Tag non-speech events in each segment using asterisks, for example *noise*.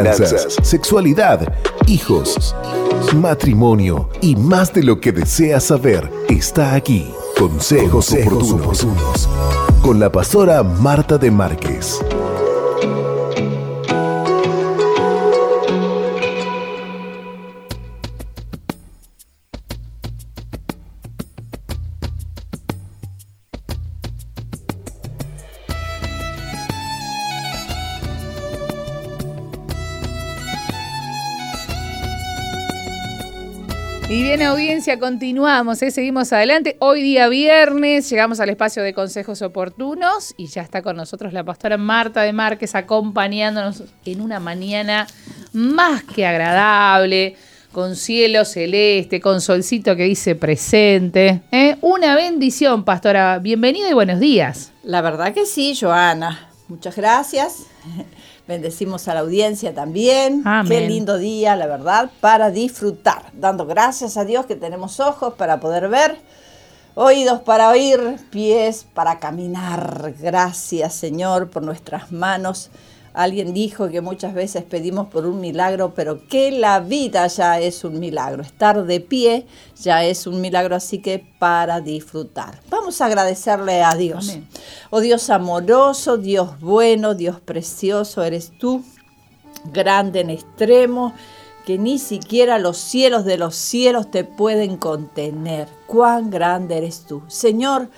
finanzas, sexualidad, hijos, matrimonio y más de lo que deseas saber está aquí. Consejos, oportunos. Con la pastora Marta de Márquez. Continuamos, ¿eh? seguimos adelante. Hoy día viernes, llegamos al espacio de consejos oportunos y ya está con nosotros la pastora Marta de Márquez acompañándonos en una mañana más que agradable, con cielo celeste, con solcito que dice presente. ¿eh? Una bendición, pastora. Bienvenida y buenos días. La verdad que sí, Joana. Muchas gracias. Bendecimos a la audiencia también. Qué lindo día, la verdad, para disfrutar. Dando gracias a Dios que tenemos ojos para poder ver, oídos para oír, pies para caminar. Gracias, Señor, por nuestras manos Alguien dijo que muchas veces pedimos por un milagro, pero que la vida ya es un milagro. Estar de pie ya es un milagro, así que para disfrutar. Vamos a agradecerle a Dios. Oh Dios amoroso, Dios bueno, Dios precioso, eres tú, grande en extremo, que ni siquiera los cielos de los cielos te pueden contener. Cuán grande eres tú. Señor,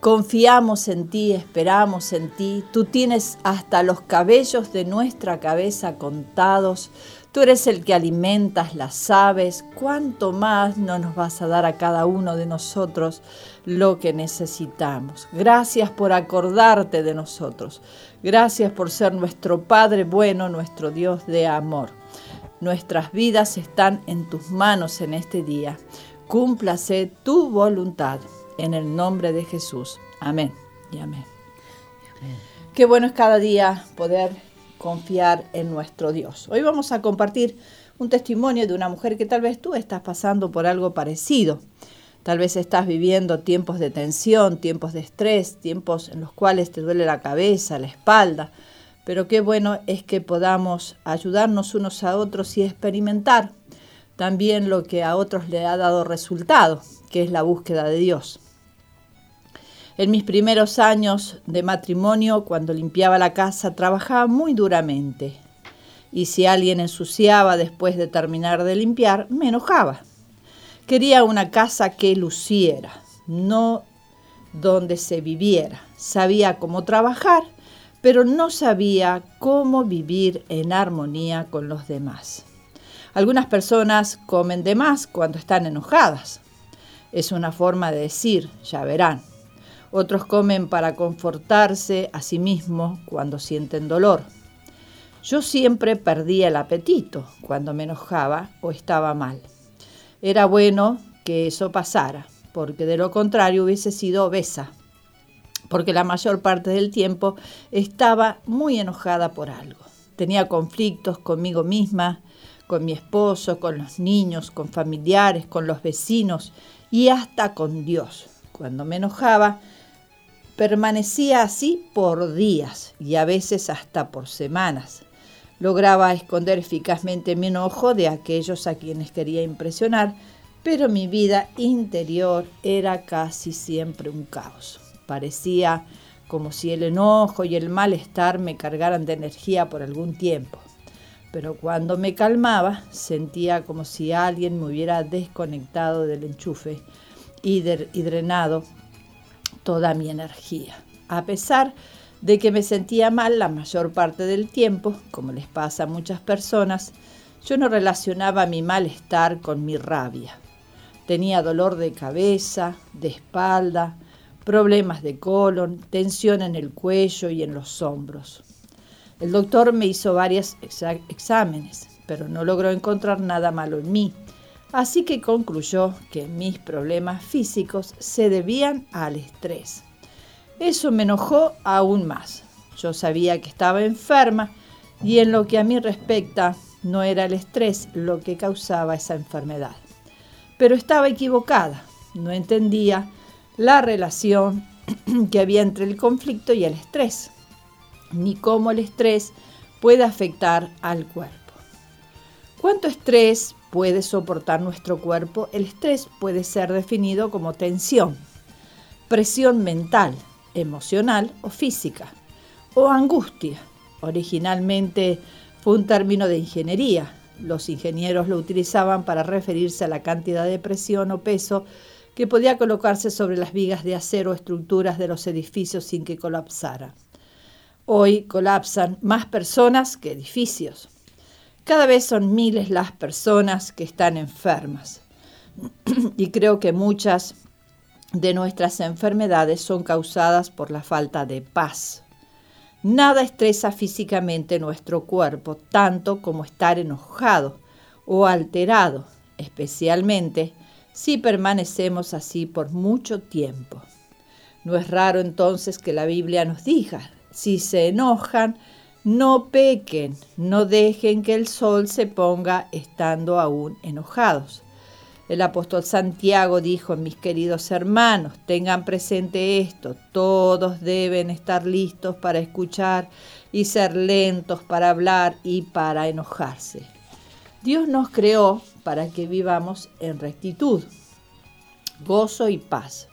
Confiamos en ti, esperamos en ti. Tú tienes hasta los cabellos de nuestra cabeza contados. Tú eres el que alimentas las aves. ¿Cuánto más no nos vas a dar a cada uno de nosotros lo que necesitamos? Gracias por acordarte de nosotros. Gracias por ser nuestro Padre bueno, nuestro Dios de amor. Nuestras vidas están en tus manos en este día. Cúmplase tu voluntad en el nombre de Jesús. Amén y amén. Qué bueno es cada día poder confiar en nuestro Dios. Hoy vamos a compartir un testimonio de una mujer que tal vez tú estás pasando por algo parecido. Tal vez estás viviendo tiempos de tensión, tiempos de estrés, tiempos en los cuales te duele la cabeza, la espalda. Pero qué bueno es que podamos ayudarnos unos a otros y experimentar también lo que a otros le ha dado resultado, que es la búsqueda de Dios. En mis primeros años de matrimonio, cuando limpiaba la casa, trabajaba muy duramente. Y si alguien ensuciaba después de terminar de limpiar, me enojaba. Quería una casa que luciera, no donde se viviera. Sabía cómo trabajar, pero no sabía cómo vivir en armonía con los demás. Algunas personas comen de más cuando están enojadas. Es una forma de decir, ya verán. Otros comen para confortarse a sí mismos cuando sienten dolor. Yo siempre perdía el apetito cuando me enojaba o estaba mal. Era bueno que eso pasara, porque de lo contrario hubiese sido obesa, porque la mayor parte del tiempo estaba muy enojada por algo. Tenía conflictos conmigo misma, con mi esposo, con los niños, con familiares, con los vecinos y hasta con Dios. Cuando me enojaba, Permanecía así por días y a veces hasta por semanas. Lograba esconder eficazmente mi enojo de aquellos a quienes quería impresionar, pero mi vida interior era casi siempre un caos. Parecía como si el enojo y el malestar me cargaran de energía por algún tiempo. Pero cuando me calmaba, sentía como si alguien me hubiera desconectado del enchufe y, drenado toda mi energía. A pesar de que me sentía mal la mayor parte del tiempo, como les pasa a muchas personas, yo no relacionaba mi malestar con mi rabia. Tenía dolor de cabeza, de espalda, problemas de colon, tensión en el cuello y en los hombros. El doctor me hizo varios exámenes, pero no logró encontrar nada malo en mí así que concluyó que mis problemas físicos se debían al estrés. Eso me enojó aún más. Yo sabía que estaba enferma y en lo que a mí respecta no era el estrés lo que causaba esa enfermedad. Pero estaba equivocada, no entendía la relación *clears throat* que había entre el conflicto y el estrés, ni cómo el estrés puede afectar al cuerpo. ¿Cuánto estrés puede soportar nuestro cuerpo? El estrés puede ser definido como tensión, presión mental, emocional o física, o angustia. Originalmente fue un término de ingeniería. Los ingenieros lo utilizaban para referirse a la cantidad de presión o peso que podía colocarse sobre las vigas de acero o estructuras de los edificios sin que colapsaran. Hoy colapsan más personas que edificios. Cada vez son miles las personas que están enfermas. *clears throat* y creo que muchas de nuestras enfermedades son causadas por la falta de paz. Nada estresa físicamente nuestro cuerpo tanto como estar enojado o alterado, especialmente si permanecemos así por mucho tiempo. No es raro entonces que la Biblia nos diga, si se enojan, no pequen, no dejen que el sol se ponga estando aún enojados. El apóstol Santiago dijo, mis queridos hermanos, tengan presente esto, todos deben estar listos para escuchar y ser lentos para hablar y para enojarse. Dios nos creó para que vivamos en rectitud, gozo y paz.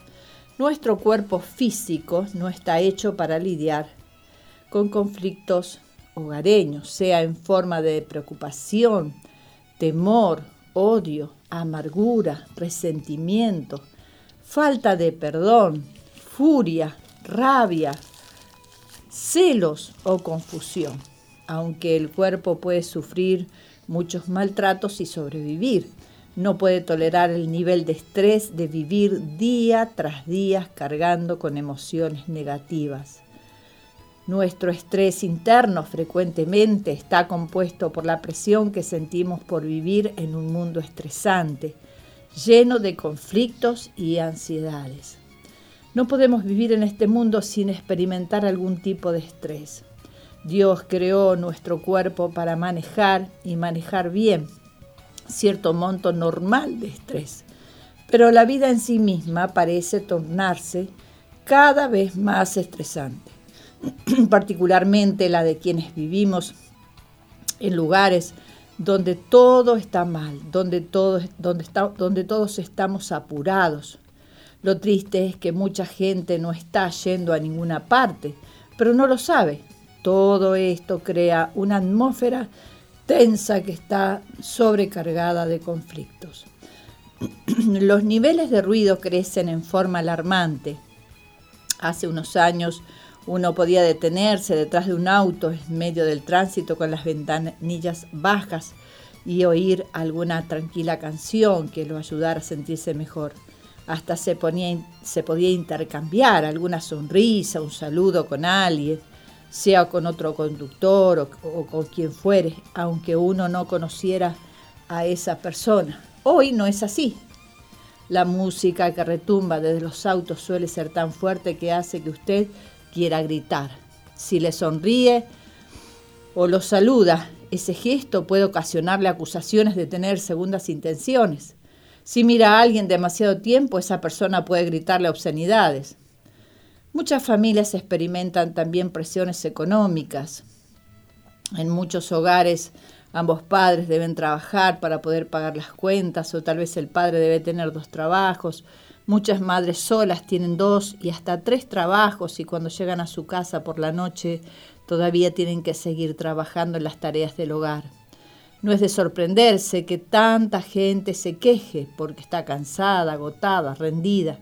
Nuestro cuerpo físico no está hecho para lidiar con conflictos hogareños, sea en forma de preocupación, temor, odio, amargura, resentimiento, falta de perdón, furia, rabia, celos o confusión, aunque el cuerpo puede sufrir muchos maltratos y sobrevivir. No puede tolerar el nivel de estrés de vivir día tras día cargando con emociones negativas. Nuestro estrés interno frecuentemente está compuesto por la presión que sentimos por vivir en un mundo estresante, lleno de conflictos y ansiedades. No podemos vivir en este mundo sin experimentar algún tipo de estrés. Dios creó nuestro cuerpo para manejar y manejar bien cierto monto normal de estrés, pero la vida en sí misma parece tornarse cada vez más estresante. *clears throat* particularmente la de quienes vivimos en lugares donde todo está mal, donde, todo, donde, donde todos estamos apurados. Lo triste es que mucha gente no está yendo a ninguna parte, pero no lo sabe. Todo esto crea una atmósfera tensa que está sobrecargada de conflictos. *clears throat* Los niveles de ruido crecen en forma alarmante. Hace unos años uno podía detenerse detrás de un auto en medio del tránsito con las ventanillas bajas y oír alguna tranquila canción que lo ayudara a sentirse mejor. Hasta se, ponía, se podía intercambiar alguna sonrisa, un saludo con alguien, sea con otro conductor o, o con quien fuere, aunque uno no conociera a esa persona. Hoy no es así. La música que retumba desde los autos suele ser tan fuerte que hace que usted quiera gritar. Si le sonríe o lo saluda, ese gesto puede ocasionarle acusaciones de tener segundas intenciones. Si mira a alguien demasiado tiempo, esa persona puede gritarle obscenidades. Muchas familias experimentan también presiones económicas. En muchos hogares ambos padres deben trabajar para poder pagar las cuentas o tal vez el padre debe tener dos trabajos Muchas madres solas tienen dos y hasta tres trabajos y cuando llegan a su casa por la noche todavía tienen que seguir trabajando en las tareas del hogar. No es de sorprenderse que tanta gente se queje porque está cansada, agotada, rendida.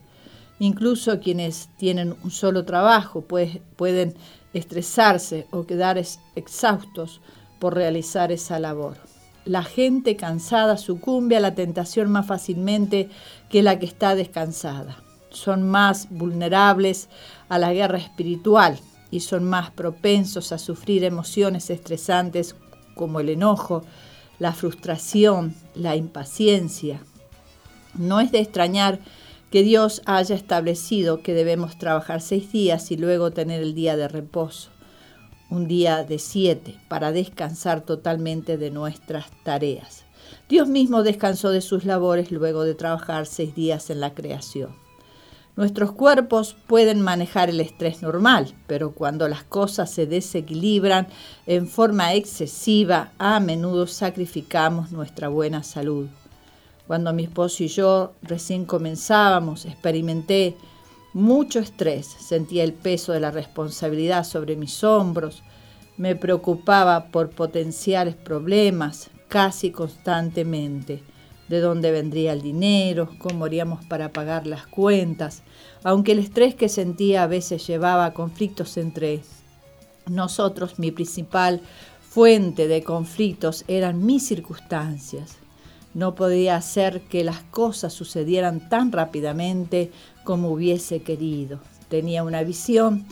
Incluso quienes tienen un solo trabajo pueden estresarse o quedar exhaustos por realizar esa labor la gente cansada sucumbe a la tentación más fácilmente que la que está descansada. Son más vulnerables a la guerra espiritual y son más propensos a sufrir emociones estresantes como el enojo, la frustración, la impaciencia. No es de extrañar que Dios haya establecido que debemos trabajar seis días y luego tener el día de reposo un día de siete para descansar totalmente de nuestras tareas. Dios mismo descansó de sus labores luego de trabajar seis días en la creación. Nuestros cuerpos pueden manejar el estrés normal, pero cuando las cosas se desequilibran en forma excesiva, a menudo sacrificamos nuestra buena salud. Cuando mi esposo y yo recién comenzábamos, experimenté mucho estrés, sentía el peso de la responsabilidad sobre mis hombros, me preocupaba por potenciales problemas casi constantemente. De dónde vendría el dinero, cómo haríamos para pagar las cuentas, aunque el estrés que sentía a veces llevaba a conflictos entre nosotros, mi principal fuente de conflictos eran mis circunstancias. No podía hacer que las cosas sucedieran tan rápidamente como hubiese querido. Tenía una visión,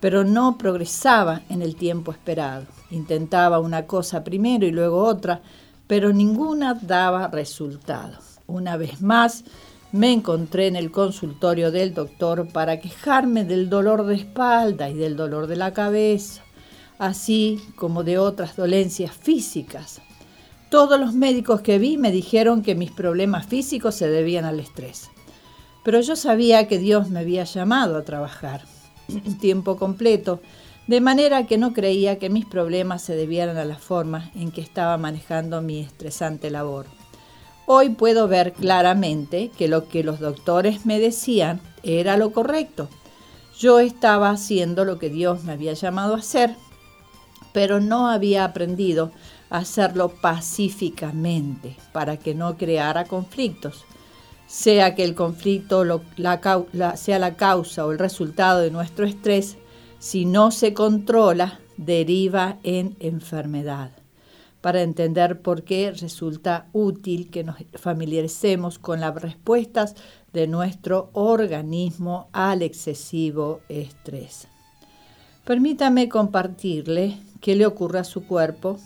pero no progresaba en el tiempo esperado. Intentaba una cosa primero y luego otra, pero ninguna daba resultado. Una vez más, me encontré en el consultorio del doctor para quejarme del dolor de espalda y del dolor de la cabeza, así como de otras dolencias físicas. Todos los médicos que vi me dijeron que mis problemas físicos se debían al estrés. Pero yo sabía que Dios me había llamado a trabajar tiempo completo de manera que no creía que mis problemas se debieran a la forma en que estaba manejando mi estresante labor. Hoy puedo ver claramente que lo que los doctores me decían era lo correcto. Yo estaba haciendo lo que Dios me había llamado a hacer, pero no había aprendido hacerlo pacíficamente para que no creara conflictos. Sea que el conflicto sea la causa o el resultado de nuestro estrés, si no se controla, deriva en enfermedad. Para entender por qué resulta útil que nos familiaricemos con las respuestas de nuestro organismo al excesivo estrés. Permítame compartirle qué le ocurre a su cuerpo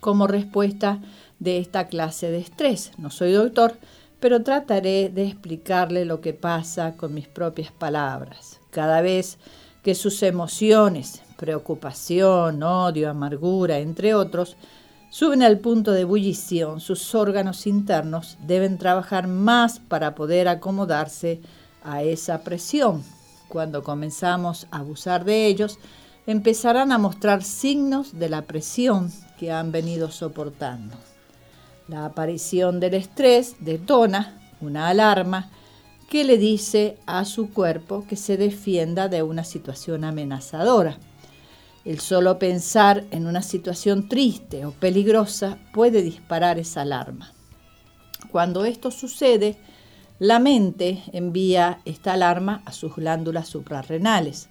como respuesta de esta clase de estrés. No soy doctor, pero trataré de explicarle lo que pasa con mis propias palabras. Cada vez que sus emociones, preocupación, odio, amargura, entre otros, suben al punto de ebullición, sus órganos internos deben trabajar más para poder acomodarse a esa presión. Cuando comenzamos a abusar de ellos, empezarán a mostrar signos de la presión que han venido soportando. La aparición del estrés detona una alarma que le dice a su cuerpo que se defienda de una situación amenazadora. El solo pensar en una situación triste o peligrosa puede disparar esa alarma. Cuando esto sucede, la mente envía esta alarma a sus glándulas suprarrenales,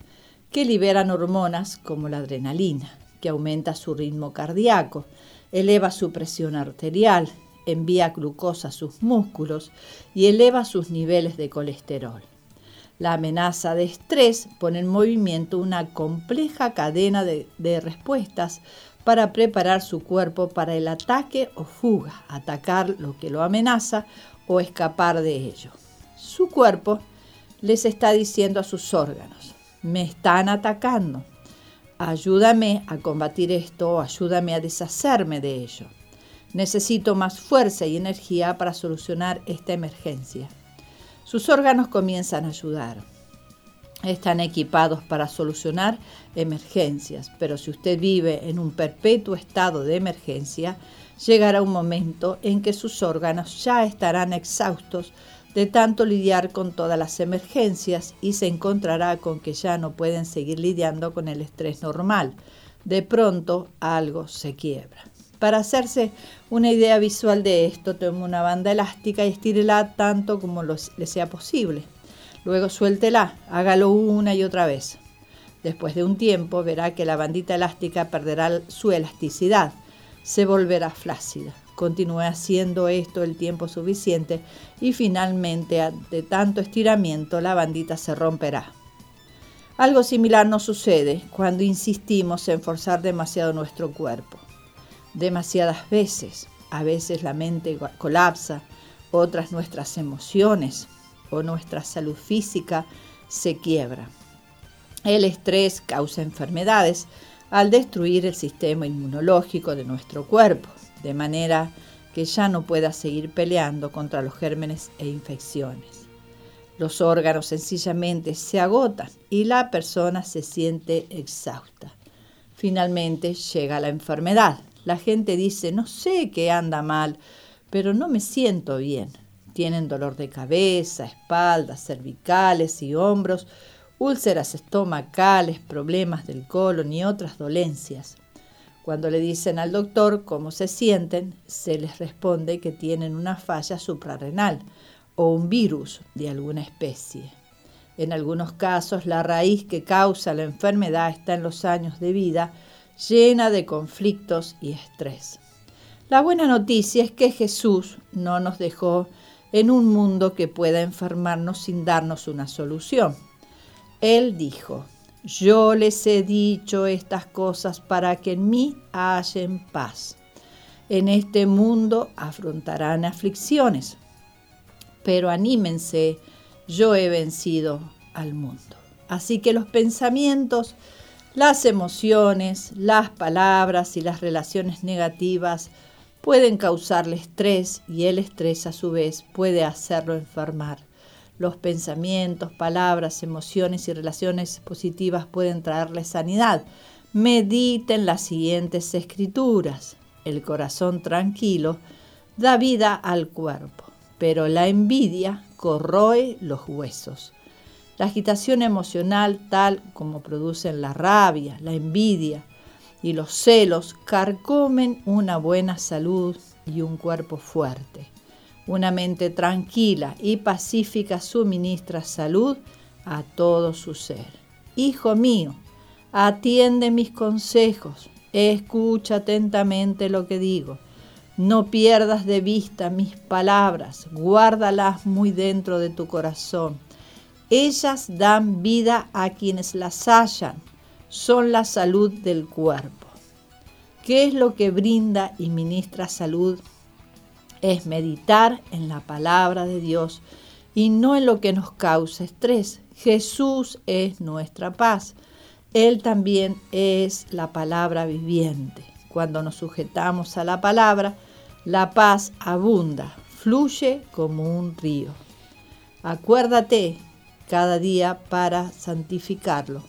que liberan hormonas como la adrenalina, que aumenta su ritmo cardíaco, eleva su presión arterial, envía glucosa a sus músculos y eleva sus niveles de colesterol. La amenaza de estrés pone en movimiento una compleja cadena de, respuestas para preparar su cuerpo para el ataque o fuga, atacar lo que lo amenaza o escapar de ello. Su cuerpo les está diciendo a sus órganos, me están atacando, ayúdame a combatir esto ayúdame a deshacerme de ello. Necesito más fuerza y energía para solucionar esta emergencia. Sus órganos comienzan a ayudar. Están equipados para solucionar emergencias, pero si usted vive en un perpetuo estado de emergencia, llegará un momento en que sus órganos ya estarán exhaustos de tanto lidiar con todas las emergencias y se encontrará con que ya no pueden seguir lidiando con el estrés normal. De pronto algo se quiebra. Para hacerse una idea visual de esto, tome una banda elástica y estírela tanto como le sea posible. Luego suéltela, hágalo una y otra vez. Después de un tiempo verá que la bandita elástica perderá su elasticidad, se volverá flácida. Continúe haciendo esto el tiempo suficiente y finalmente de tanto estiramiento la bandita se romperá. Algo similar nos sucede cuando insistimos en forzar demasiado nuestro cuerpo demasiadas veces. A veces la mente colapsa, otras nuestras emociones o nuestra salud física se quiebra. El estrés causa enfermedades al destruir el sistema inmunológico de nuestro cuerpo, de manera que ya no pueda seguir peleando contra los gérmenes e infecciones. Los órganos sencillamente se agotan y la persona se siente exhausta. Finalmente llega la enfermedad. La gente dice, no sé qué anda mal, pero no me siento bien. Tienen dolor de cabeza, espalda, cervicales y hombros, úlceras estomacales, problemas del colon y otras dolencias. Cuando le dicen al doctor cómo se sienten, se les responde que tienen una falla suprarrenal o un virus de alguna especie. En algunos casos, la raíz que causa la enfermedad está en los años de vida llena de conflictos y estrés. La buena noticia es que Jesús no nos dejó en un mundo que pueda enfermarnos sin darnos una solución. Él dijo, yo les he dicho estas cosas para que en mí hallen paz. En este mundo afrontarán aflicciones, pero anímense, yo he vencido al mundo. Así que los pensamientos, las emociones, las palabras y las relaciones negativas pueden causarle estrés y el estrés a su vez puede hacerlo enfermar. Los pensamientos, palabras, emociones y relaciones positivas pueden traerle sanidad. Mediten las siguientes escrituras. El corazón tranquilo da vida al cuerpo, pero la envidia corroe los huesos. La agitación emocional, tal como producen la rabia, la envidia y los celos, carcomen una buena salud y un cuerpo fuerte. Una mente tranquila y pacífica suministra salud a todo su ser. Hijo mío, atiende mis consejos, escucha atentamente lo que digo. No pierdas de vista mis palabras, guárdalas muy dentro de tu corazón. Ellas dan vida a quienes las hallan, son la salud del cuerpo. ¿Qué es lo que brinda y ministra salud es meditar en la palabra de Dios y no en lo que nos causa estrés. Jesús es nuestra paz. Él también es la palabra viviente. Cuando nos sujetamos a la palabra, la paz abunda, fluye como un río. Acuérdate cada día para santificarlo.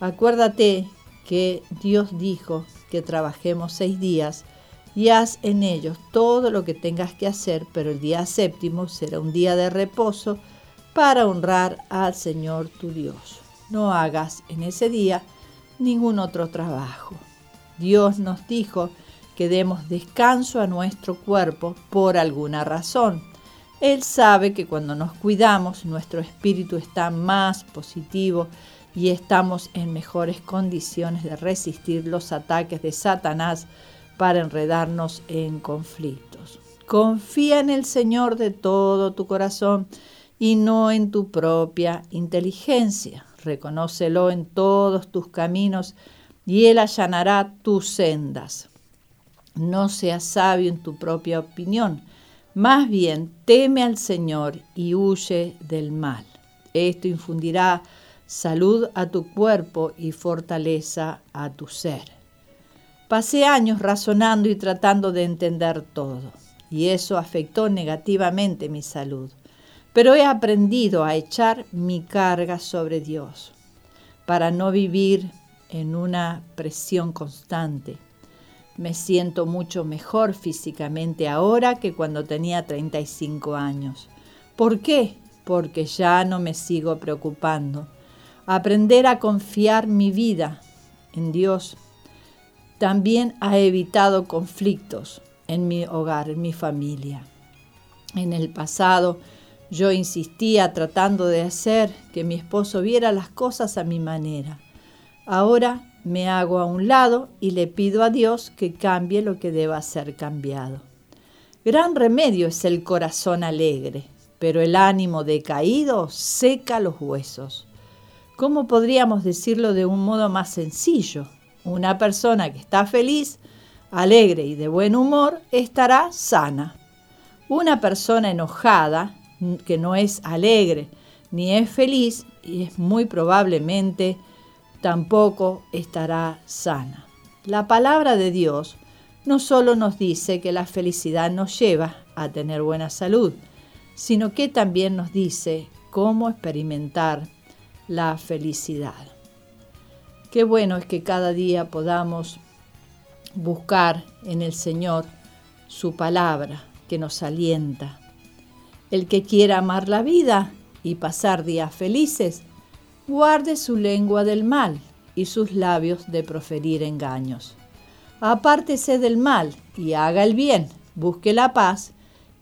Acuérdate que Dios dijo que trabajemos seis días y haz en ellos todo lo que tengas que hacer, pero el día séptimo será un día de reposo para honrar al Señor tu Dios. No hagas en ese día ningún otro trabajo. Dios nos dijo que demos descanso a nuestro cuerpo por alguna razón. Él sabe que cuando nos cuidamos nuestro espíritu está más positivo y estamos en mejores condiciones de resistir los ataques de Satanás para enredarnos en conflictos. Confía en el Señor de todo tu corazón y no en tu propia inteligencia. Reconócelo en todos tus caminos y Él allanará tus sendas. No seas sabio en tu propia opinión, más bien teme al Señor y huye del mal. Esto infundirá salud a tu cuerpo y fortaleza a tu ser. Pasé años razonando y tratando de entender todo, y eso afectó negativamente mi salud. Pero he aprendido a echar mi carga sobre Dios, para no vivir en una presión constante. Me siento mucho mejor físicamente ahora que cuando tenía 35 años. ¿Por qué? Porque ya no me sigo preocupando. Aprender a confiar mi vida en Dios también ha evitado conflictos en mi hogar, en mi familia. En el pasado yo insistía tratando de hacer que mi esposo viera las cosas a mi manera. Ahora me hago a un lado y le pido a Dios que cambie lo que deba ser cambiado. Gran remedio es el corazón alegre, pero el ánimo decaído seca los huesos. ¿Cómo podríamos decirlo de un modo más sencillo? Una persona que está feliz, alegre y de buen humor estará sana. Una persona enojada, que no es alegre ni es feliz, y es muy probablemente tampoco estará sana. La palabra de Dios no solo nos dice que la felicidad nos lleva a tener buena salud, sino que también nos dice cómo experimentar la felicidad. Qué bueno es que cada día podamos buscar en el Señor su palabra que nos alienta. El que quiera amar la vida y pasar días felices, guarde su lengua del mal y sus labios de proferir engaños. Apártese del mal y haga el bien, busque la paz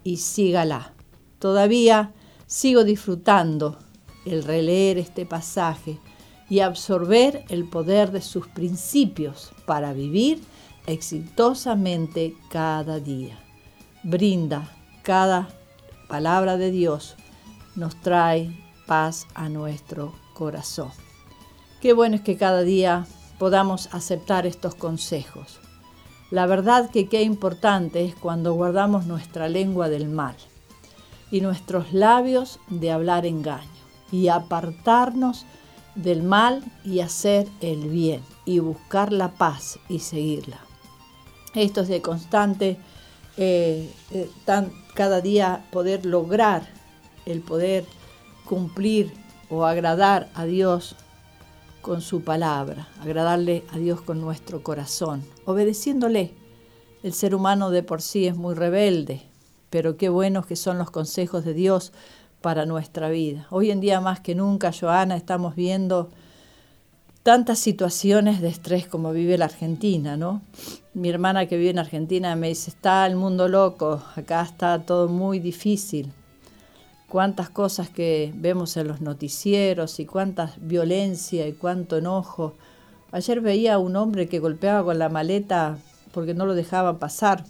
y sígala. Todavía sigo disfrutando el releer este pasaje y absorber el poder de sus principios para vivir exitosamente cada día. Brinda cada palabra de Dios, nos trae paz a nuestro corazón. Qué bueno es que cada día podamos aceptar estos consejos. La verdad que qué importante es cuando guardamos nuestra lengua del mal y nuestros labios de hablar engaño y apartarnos del mal y hacer el bien y buscar la paz y seguirla. Esto es de constante, eh, eh, cada día poder lograr el poder cumplir o agradar a Dios con su palabra, agradarle a Dios con nuestro corazón, obedeciéndole. El ser humano de por sí es muy rebelde, pero qué buenos que son los consejos de Dios para nuestra vida. Hoy en día más que nunca, Joana, estamos viendo tantas situaciones de estrés como vive la Argentina, ¿no? Mi hermana que vive en Argentina me dice, está el mundo loco, acá está todo muy difícil. Cuántas cosas que vemos en los noticieros y cuánta violencia y cuánto enojo. Ayer veía a un hombre que golpeaba con la maleta porque no lo dejaba pasar.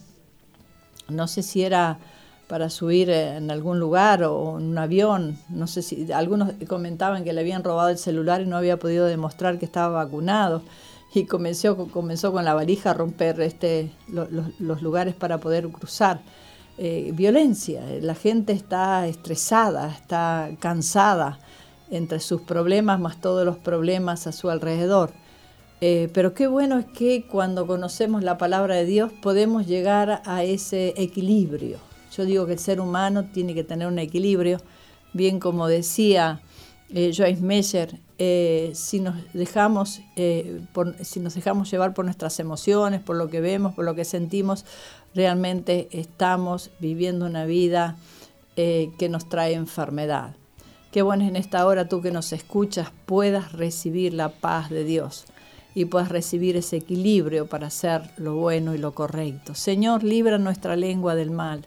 No sé si era para subir en algún lugar o en un avión. No sé si algunos comentaban que le habían robado el celular y no había podido demostrar que estaba vacunado. Y comenzó, comenzó con la valija a romper este, los, lugares para poder cruzar. Eh, violencia, la gente está estresada, está cansada entre sus problemas más todos los problemas a su alrededor. Eh, pero qué bueno es que cuando conocemos la palabra de Dios podemos llegar a ese equilibrio yo digo que el ser humano tiene que tener un equilibrio, bien como decía eh, Joyce Meyer, eh, si, nos dejamos, eh, si nos dejamos llevar por nuestras emociones, por lo que vemos, por lo que sentimos, realmente estamos viviendo una vida que nos trae enfermedad. Qué bueno en esta hora tú que nos escuchas puedas recibir la paz de Dios y puedas recibir ese equilibrio para hacer lo bueno y lo correcto. Señor, libra nuestra lengua del mal.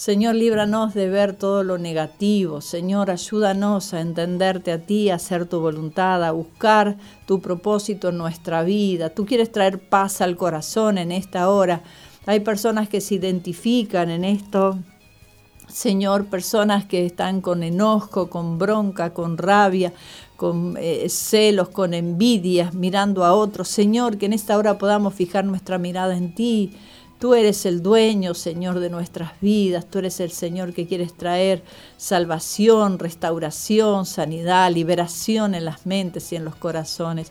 Señor, líbranos de ver todo lo negativo. Señor, ayúdanos a entenderte a ti, a hacer tu voluntad, a buscar tu propósito en nuestra vida. Tú quieres traer paz al corazón en esta hora. Hay personas que se identifican en esto. Señor, personas que están con enojo, con bronca, con rabia, con eh, celos, con envidias, mirando a otros. Señor, que en esta hora podamos fijar nuestra mirada en ti Tú eres el dueño, Señor, de nuestras vidas. Tú eres el Señor que quieres traer salvación, restauración, sanidad, liberación en las mentes y en los corazones.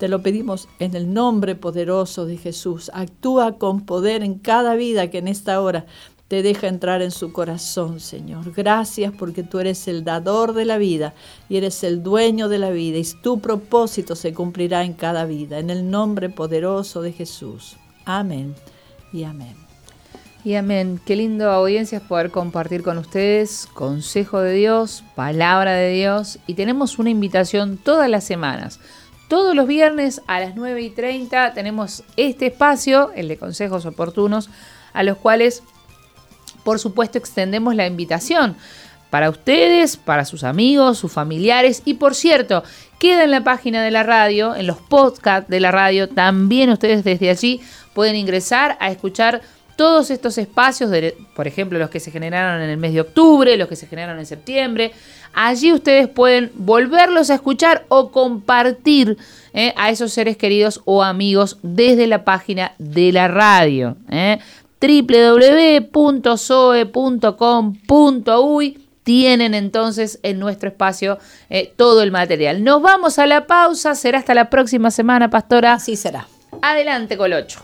Te lo pedimos en el nombre poderoso de Jesús. Actúa con poder en cada vida que en esta hora te deja entrar en su corazón, Señor. Gracias porque tú eres el dador de la vida y eres el dueño de la vida y tu propósito se cumplirá en cada vida. En el nombre poderoso de Jesús. Amén y amén. Y amén. Qué lindo audiencia es poder compartir con ustedes consejo de Dios, palabra de Dios. Y tenemos una invitación todas las semanas. Todos los viernes a las 9 y 30 tenemos este espacio, el de consejos oportunos, a los cuales, por supuesto, extendemos la invitación para ustedes, para sus amigos, sus familiares. Y por cierto, queda en la página de la radio, en los podcasts de la radio, también ustedes desde allí pueden ingresar a escuchar todos estos espacios, por ejemplo, los que se generaron en el mes de octubre, los que se generaron en septiembre. Allí ustedes pueden volverlos a escuchar o compartir eh, a esos seres queridos o amigos desde la página de la radio. Eh. Tienen entonces en nuestro espacio eh, todo el material. Nos vamos a la pausa, será hasta la próxima semana, pastora. Sí será. Adelante, Colocho.